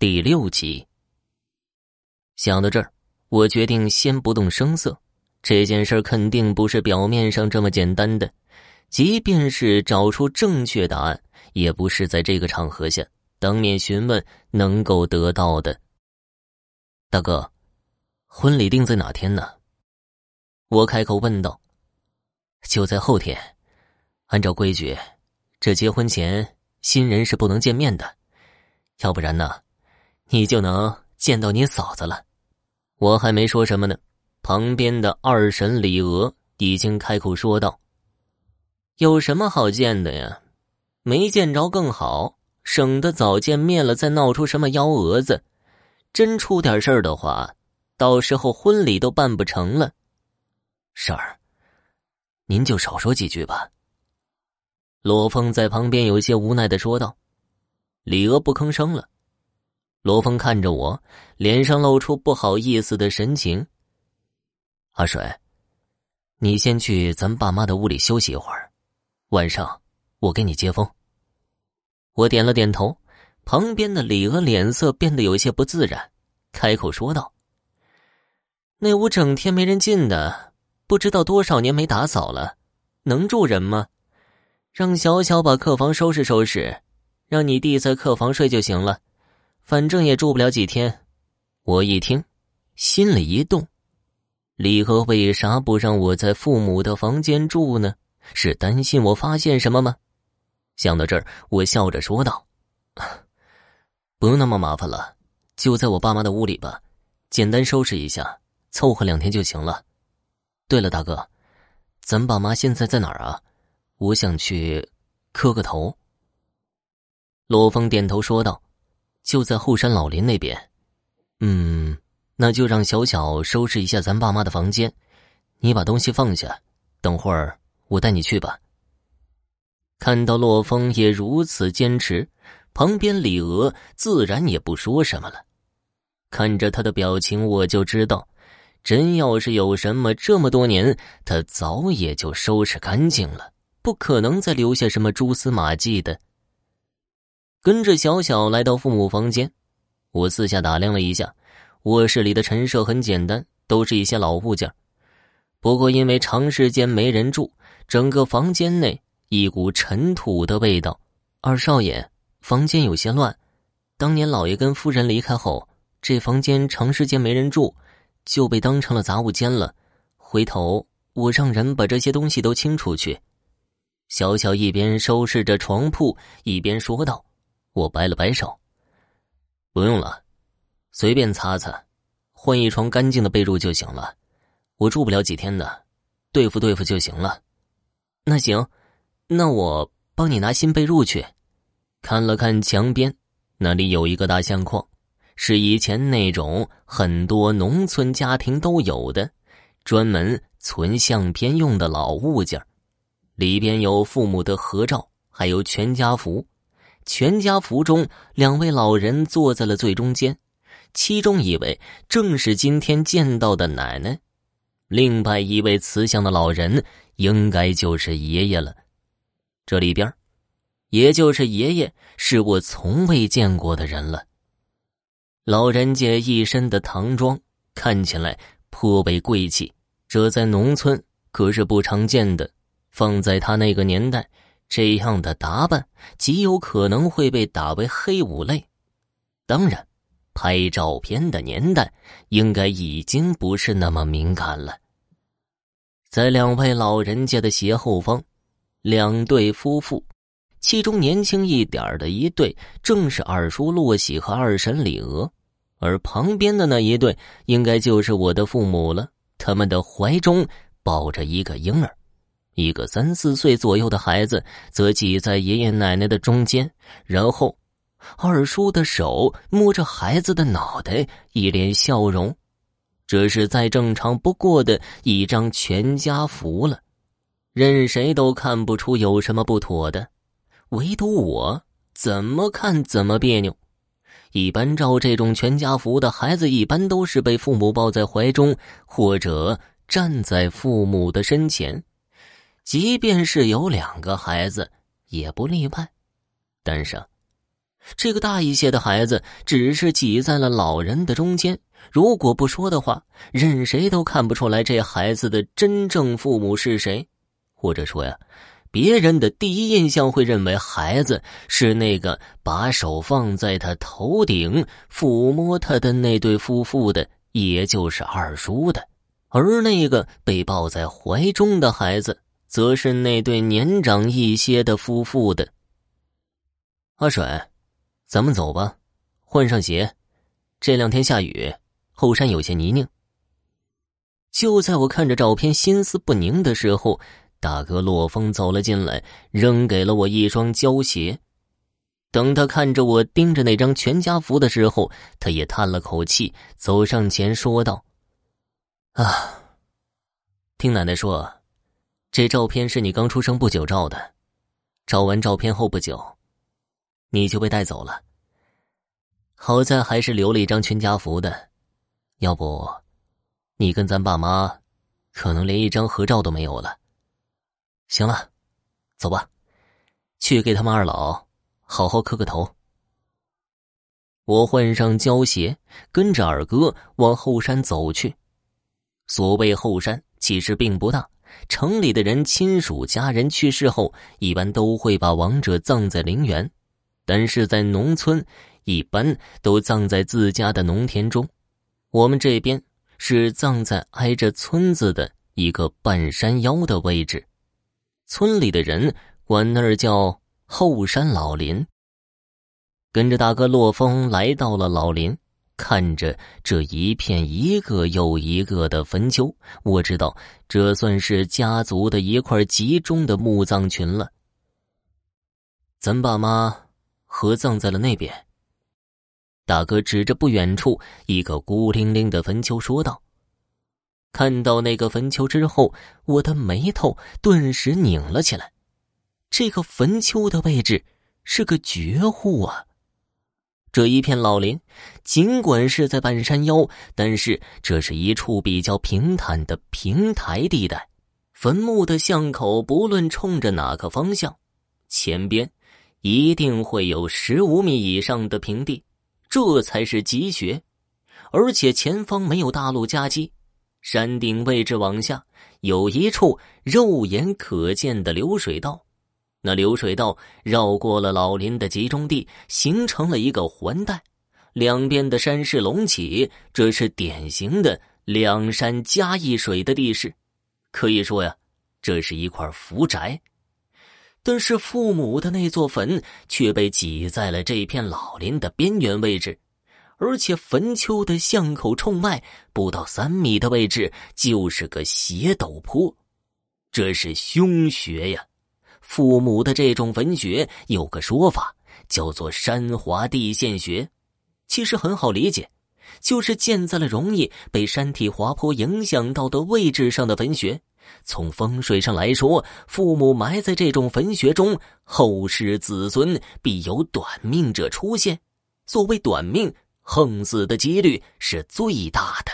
第六集。想到这儿，我决定先不动声色。这件事肯定不是表面上这么简单的，即便是找出正确答案，也不是在这个场合下当面询问能够得到的。大哥，婚礼定在哪天呢？我开口问道。就在后天，按照规矩，这结婚前新人是不能见面的，要不然呢？你就能见到你嫂子了。我还没说什么呢，旁边的二婶李娥已经开口说道：“有什么好见的呀？没见着更好，省得早见面了再闹出什么幺蛾子。真出点事儿的话，到时候婚礼都办不成了。”婶儿，您就少说几句吧。罗峰在旁边有些无奈的说道：“李娥不吭声了。”罗峰看着我，脸上露出不好意思的神情。阿水，你先去咱爸妈的屋里休息一会儿，晚上我给你接风。我点了点头，旁边的李娥脸色变得有些不自然，开口说道：“那屋整天没人进的，不知道多少年没打扫了，能住人吗？让小小把客房收拾收拾，让你弟在客房睡就行了。”反正也住不了几天，我一听，心里一动。李和为啥不让我在父母的房间住呢？是担心我发现什么吗？想到这儿，我笑着说道：“ 不用那么麻烦了，就在我爸妈的屋里吧，简单收拾一下，凑合两天就行了。对了，大哥，咱爸妈现在在哪儿啊？我想去磕个头。”罗峰点头说道。就在后山老林那边，嗯，那就让小小收拾一下咱爸妈的房间，你把东西放下，等会儿我带你去吧。看到洛风也如此坚持，旁边李娥自然也不说什么了。看着他的表情，我就知道，真要是有什么，这么多年他早也就收拾干净了，不可能再留下什么蛛丝马迹的。跟着小小来到父母房间，我四下打量了一下，卧室里的陈设很简单，都是一些老物件。不过因为长时间没人住，整个房间内一股尘土的味道。二少爷，房间有些乱。当年老爷跟夫人离开后，这房间长时间没人住，就被当成了杂物间了。回头我让人把这些东西都清出去。小小一边收拾着床铺，一边说道。我摆了摆手，不用了，随便擦擦，换一床干净的被褥就行了。我住不了几天的，对付对付就行了。那行，那我帮你拿新被褥去。看了看墙边，那里有一个大相框，是以前那种很多农村家庭都有的，专门存相片用的老物件里边有父母的合照，还有全家福。全家福中，两位老人坐在了最中间，其中一位正是今天见到的奶奶，另外一位慈祥的老人应该就是爷爷了。这里边，也就是爷爷，是我从未见过的人了。老人家一身的唐装，看起来颇为贵气，这在农村可是不常见的，放在他那个年代。这样的打扮极有可能会被打为黑五类。当然，拍照片的年代应该已经不是那么敏感了。在两位老人家的斜后方，两对夫妇，其中年轻一点的一对正是二叔洛喜和二婶李娥，而旁边的那一对应该就是我的父母了。他们的怀中抱着一个婴儿。一个三四岁左右的孩子则挤在爷爷奶奶的中间，然后二叔的手摸着孩子的脑袋，一脸笑容。这是再正常不过的一张全家福了，任谁都看不出有什么不妥的，唯独我怎么看怎么别扭。一般照这种全家福的孩子，一般都是被父母抱在怀中，或者站在父母的身前。即便是有两个孩子，也不例外。但是，这个大一些的孩子只是挤在了老人的中间，如果不说的话，任谁都看不出来这孩子的真正父母是谁，或者说呀，别人的第一印象会认为孩子是那个把手放在他头顶抚摸他的那对夫妇的，也就是二叔的，而那个被抱在怀中的孩子，则是那对年长一些的夫妇的。阿水。咱们走吧，换上鞋。这两天下雨，后山有些泥泞。就在我看着照片心思不宁的时候，大哥洛风走了进来，扔给了我一双胶鞋。等他看着我盯着那张全家福的时候，他也叹了口气，走上前说道：“啊，听奶奶说，这照片是你刚出生不久照的。照完照片后不久。”你就被带走了。好在还是留了一张全家福的，要不，你跟咱爸妈，可能连一张合照都没有了。行了，走吧，去给他们二老好好磕个头。我换上胶鞋，跟着二哥往后山走去。所谓后山，其实并不大。城里的人亲属家人去世后，一般都会把亡者葬在陵园。但是在农村，一般都葬在自家的农田中。我们这边是葬在挨着村子的一个半山腰的位置，村里的人管那儿叫后山老林。跟着大哥洛风来到了老林，看着这一片一个又一个的坟丘，我知道这算是家族的一块集中的墓葬群了。咱爸妈。合葬在了那边。大哥指着不远处一个孤零零的坟丘说道：“看到那个坟丘之后，我的眉头顿时拧了起来。这个坟丘的位置是个绝户啊！这一片老林，尽管是在半山腰，但是这是一处比较平坦的平台地带。坟墓的巷口，不论冲着哪个方向，前边。”一定会有十五米以上的平地，这才是积雪。而且前方没有大路夹击，山顶位置往下有一处肉眼可见的流水道，那流水道绕过了老林的集中地，形成了一个环带，两边的山势隆起，这是典型的两山夹一水的地势，可以说呀，这是一块福宅。但是父母的那座坟却被挤在了这片老林的边缘位置，而且坟丘的巷口冲外不到三米的位置就是个斜陡坡，这是凶穴呀！父母的这种坟穴有个说法叫做山滑地陷穴，其实很好理解，就是建在了容易被山体滑坡影响到的位置上的坟穴。从风水上来说，父母埋在这种坟穴中，后世子孙必有短命者出现。所谓短命，横死的几率是最大的。